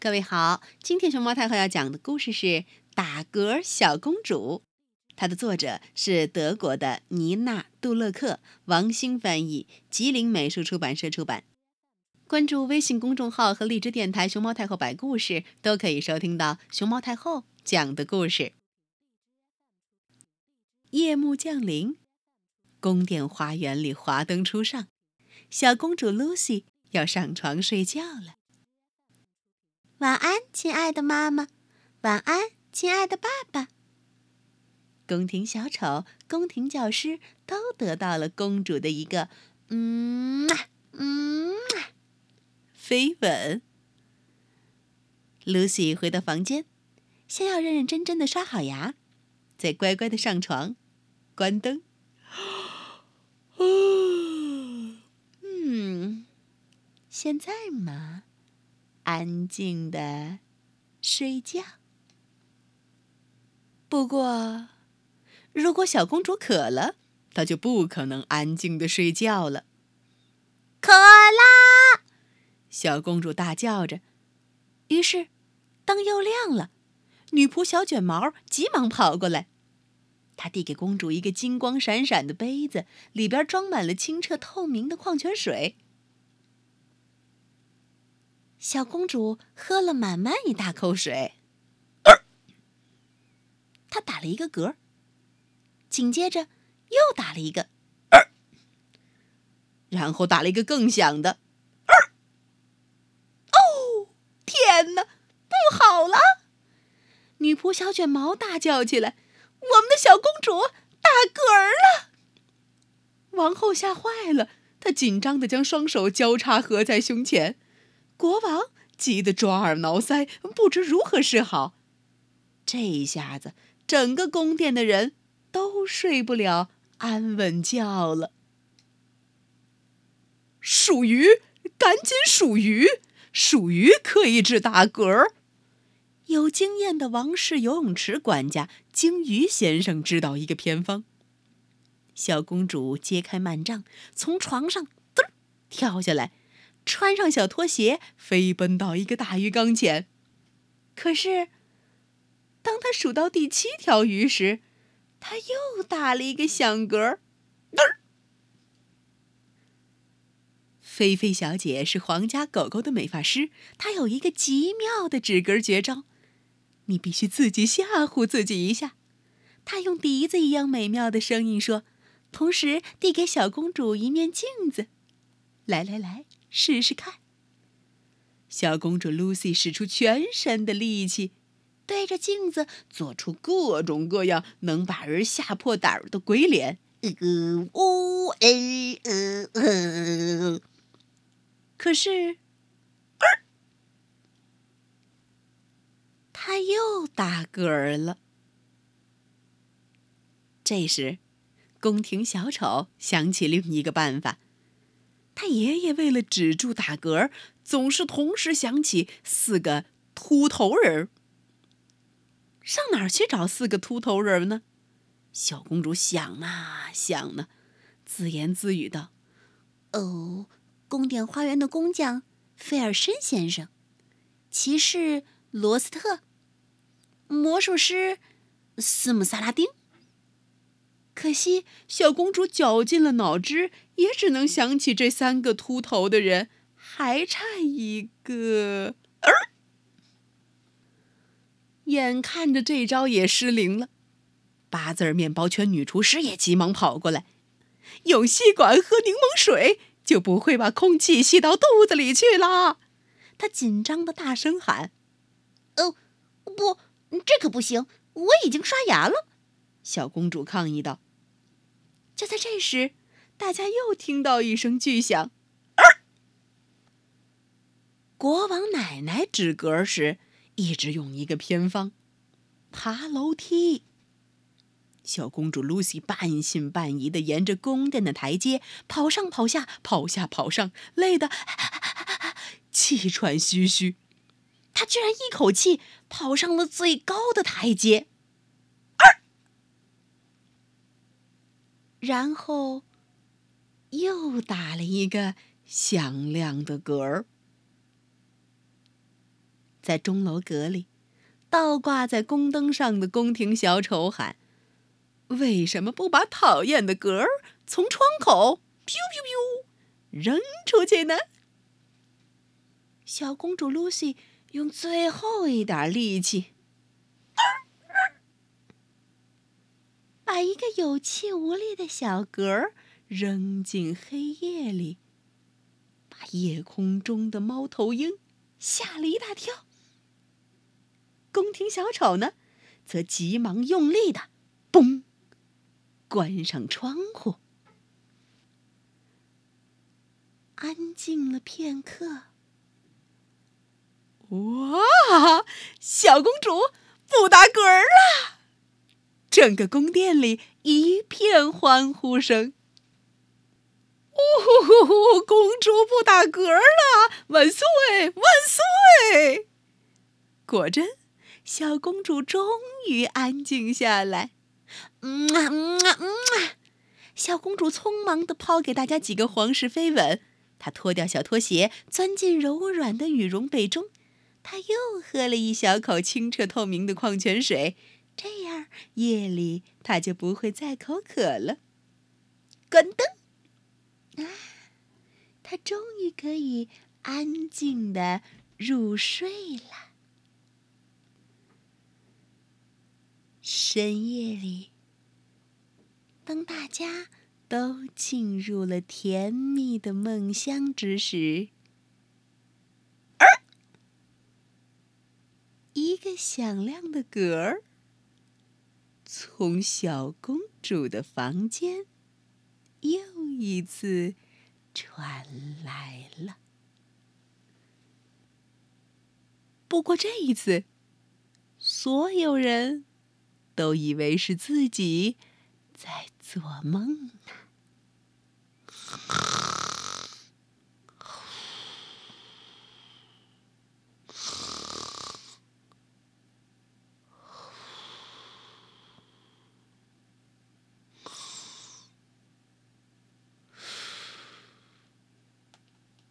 各位好，今天熊猫太后要讲的故事是《打嗝小公主》，它的作者是德国的妮娜·杜勒克，王星翻译，吉林美术出版社出版。关注微信公众号和荔枝电台“熊猫太后”摆故事，都可以收听到熊猫太后讲的故事。夜幕降临，宫殿花园里华灯初上，小公主 Lucy 要上床睡觉了。晚安，亲爱的妈妈。晚安，亲爱的爸爸。宫廷小丑、宫廷教师都得到了公主的一个“嗯嗯”飞吻。Lucy 回到房间，先要认认真真的刷好牙，再乖乖的上床，关灯。嗯，现在嘛。安静的睡觉。不过，如果小公主渴了，她就不可能安静的睡觉了。渴啦！小公主大叫着。于是，灯又亮了。女仆小卷毛急忙跑过来，她递给公主一个金光闪闪的杯子，里边装满了清澈透明的矿泉水。小公主喝了满满一大口水，她打了一个嗝，紧接着又打了一个，然后打了一个更响的。哦，天哪，不好了！女仆小卷毛大叫起来：“我们的小公主打嗝了！”王后吓坏了，她紧张的将双手交叉合在胸前。国王急得抓耳挠腮，不知如何是好。这一下子，整个宫殿的人都睡不了安稳觉了。数鱼，赶紧数鱼！数鱼可以治打嗝。有经验的王室游泳池管家鲸鱼先生知道一个偏方。小公主揭开幔帐，从床上噔跳下来。穿上小拖鞋，飞奔到一个大鱼缸前。可是，当他数到第七条鱼时，他又打了一个响嗝。菲菲小姐是皇家狗狗的美发师，她有一个极妙的止嗝绝招，你必须自己吓唬自己一下。她用笛子一样美妙的声音说，同时递给小公主一面镜子。来来来。试试看。小公主 Lucy 使出全身的力气，对着镜子做出各种各样能把人吓破胆儿的鬼脸。呃呜呃呃，可是，他又打嗝了。这时，宫廷小丑想起另一个办法。他爷爷为了止住打嗝，总是同时想起四个秃头人。上哪儿去找四个秃头人呢？小公主想啊想呢，自言自语道：“哦，宫殿花园的工匠费尔申先生，骑士罗斯特，魔术师斯姆萨拉丁。”可惜，小公主绞尽了脑汁，也只能想起这三个秃头的人，还差一个。眼看着这招也失灵了，八字面包圈女厨师也急忙跑过来，用吸管喝柠檬水就不会把空气吸到肚子里去了。她紧张的大声喊：“哦，不，这可不行！我已经刷牙了。”小公主抗议道。就在这时，大家又听到一声巨响。国王奶奶止嗝时，一直用一个偏方：爬楼梯。小公主露西半信半疑的沿着宫殿的台阶跑上跑下，跑下跑上，累得气喘吁吁。她居然一口气跑上了最高的台阶。然后，又打了一个响亮的嗝儿。在钟楼阁里，倒挂在宫灯上的宫廷小丑喊：“为什么不把讨厌的嗝儿从窗口噗噗噗扔出去呢？”小公主露西用最后一点力气，把一个有气无力的小嗝儿扔进黑夜里，把夜空中的猫头鹰吓了一大跳。宫廷小丑呢，则急忙用力的“嘣”关上窗户。安静了片刻，哇！小公主不打嗝儿了，整个宫殿里一片欢呼声。呜呼呼呼，公主不打嗝了！万岁，万岁！果真。小公主终于安静下来，嗯啊嗯啊嗯啊！小公主匆忙地抛给大家几个皇室飞吻，她脱掉小拖鞋，钻进柔软的羽绒被中，她又喝了一小口清澈透明的矿泉水，夜里他就不会再口渴了。关灯，啊，他终于可以安静地入睡了。深夜里，当大家都进入了甜蜜的梦乡之时，一个响亮的嗝儿从小公主的房间又一次传来了。不过这一次，所有人。都以为是自己在做梦呢。